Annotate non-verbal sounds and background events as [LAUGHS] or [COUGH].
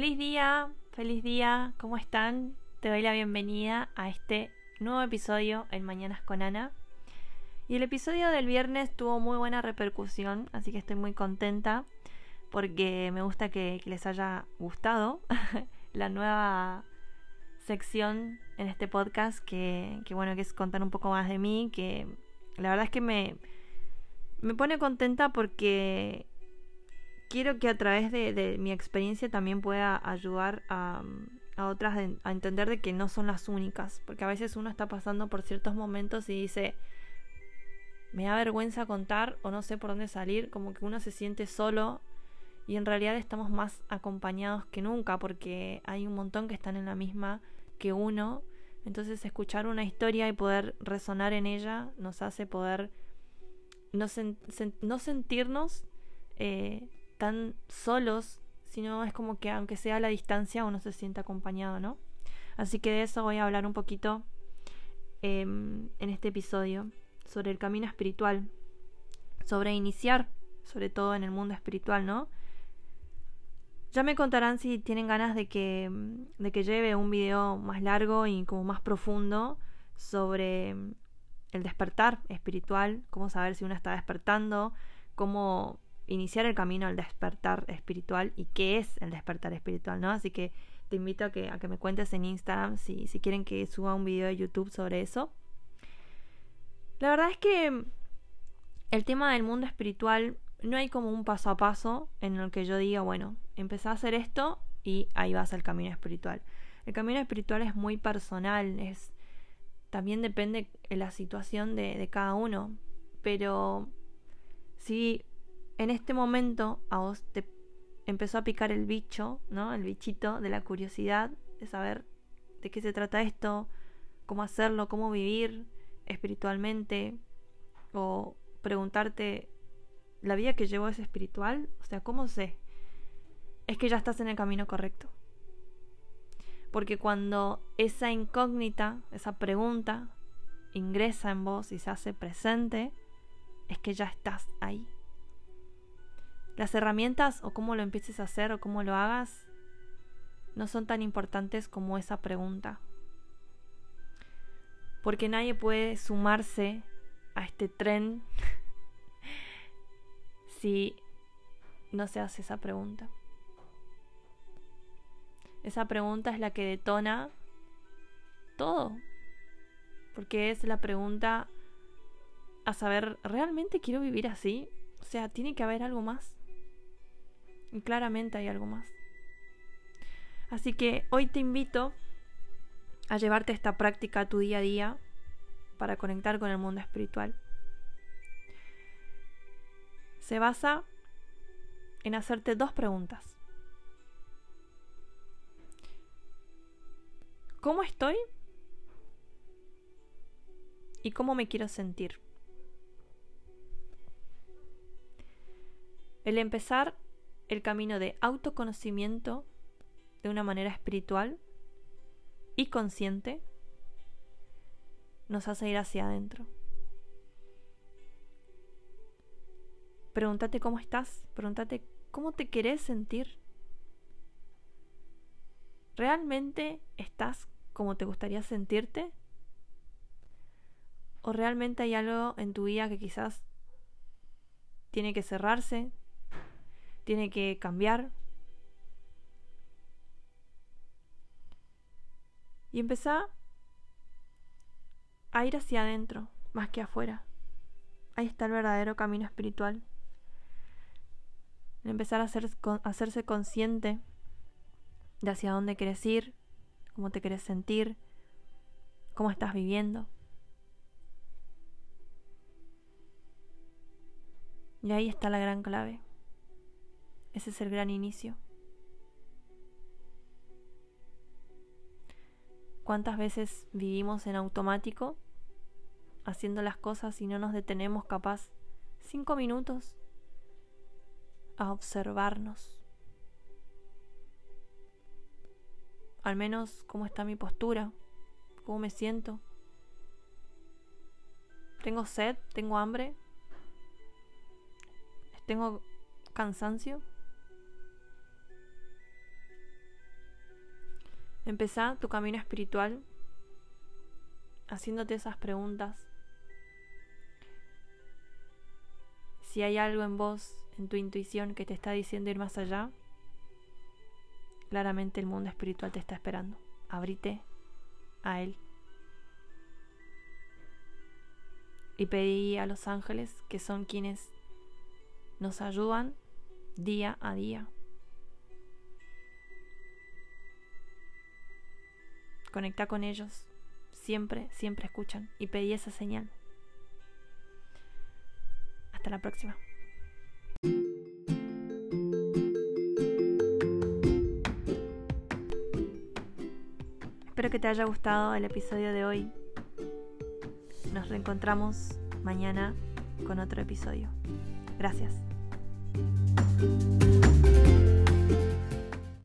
Feliz día, feliz día, ¿cómo están? Te doy la bienvenida a este nuevo episodio en Mañanas con Ana. Y el episodio del viernes tuvo muy buena repercusión, así que estoy muy contenta porque me gusta que, les haya gustado [LAUGHS] la nueva sección en este podcast que, que, bueno, que es contar un poco más de mí, que la verdad es que me, me pone contenta porque quiero que a través de, mi experiencia también pueda ayudar a, otras a entender de que no son las únicas, porque a veces uno está pasando por ciertos momentos y dice, me da vergüenza contar o no sé por dónde salir, como que uno se siente solo y en realidad estamos más acompañados que nunca porque hay un montón que están en la misma que uno. Entonces escuchar una historia y poder resonar en ella nos hace poder no, no sentirnos eh, tan solos, sino es como que aunque sea a la distancia uno se siente acompañado, ¿no? Así que de eso voy a hablar un poquito em, en este episodio, sobre el camino espiritual, sobre iniciar, sobre todo en el mundo espiritual, ¿no? Ya me contarán si tienen ganas de que, de que lleve un video más largo y como más profundo sobre el despertar espiritual, cómo saber si uno está despertando, cómo iniciar el camino al despertar espiritual y qué es el despertar espiritual, ¿no? Así que te invito a que, a que me cuentes en Instagram si, si quieren que suba un video de YouTube sobre eso. La verdad es que el tema del mundo espiritual no hay como un paso a paso en el que yo diga, bueno, empezá a hacer esto y ahí vas al camino espiritual. El camino espiritual es muy personal, es también depende de la situación de, de cada uno. Pero si en este momento a vos te empezó a picar el bicho, ¿no? El bichito de la curiosidad de saber de qué se trata esto, cómo hacerlo, cómo vivir espiritualmente o preguntarte la vida que llevo es espiritual, o sea, ¿cómo sé? Es que ya estás en el camino correcto. Porque cuando esa incógnita, esa pregunta ingresa en vos y se hace presente, es que ya estás ahí. Las herramientas o cómo lo empieces a hacer o cómo lo hagas no son tan importantes como esa pregunta. Porque nadie puede sumarse a este tren [LAUGHS] si no se hace esa pregunta. Esa pregunta es la que detona todo. Porque es la pregunta a saber, ¿realmente quiero vivir así? O sea, tiene que haber algo más. Y claramente hay algo más. Así que hoy te invito a llevarte esta práctica a tu día a día para conectar con el mundo espiritual. Se basa en hacerte dos preguntas. ¿Cómo estoy? ¿Y cómo me quiero sentir? El empezar el camino de autoconocimiento de una manera espiritual y consciente nos hace ir hacia adentro. Pregúntate cómo estás, pregúntate cómo te querés sentir. ¿Realmente estás como te gustaría sentirte? ¿O realmente hay algo en tu vida que quizás tiene que cerrarse, tiene que cambiar. Y empezá a ir hacia adentro, más que afuera. Ahí está el verdadero camino espiritual. Empezar a, a hacerse consciente de hacia dónde quieres ir, cómo te quieres sentir, cómo estás viviendo. Y ahí está la gran clave. Ese es el gran inicio. ¿Cuántas veces vivimos en automático, haciendo las cosas y no nos detenemos capaz cinco minutos a observarnos? Al menos cómo está mi postura, cómo me siento. ¿Tengo sed? ¿Tengo hambre? ¿Tengo cansancio? Empezá tu camino espiritual haciéndote esas preguntas. Si hay algo en vos, en tu intuición, que te está diciendo ir más allá, claramente el mundo espiritual te está esperando. Abrite a él. Y pedí a los ángeles, que son quienes nos ayudan día a día. Conecta con ellos. Siempre, siempre escuchan. Y pedí esa señal. Hasta la próxima. Espero que te haya gustado el episodio de hoy. Nos reencontramos mañana con otro episodio. Gracias.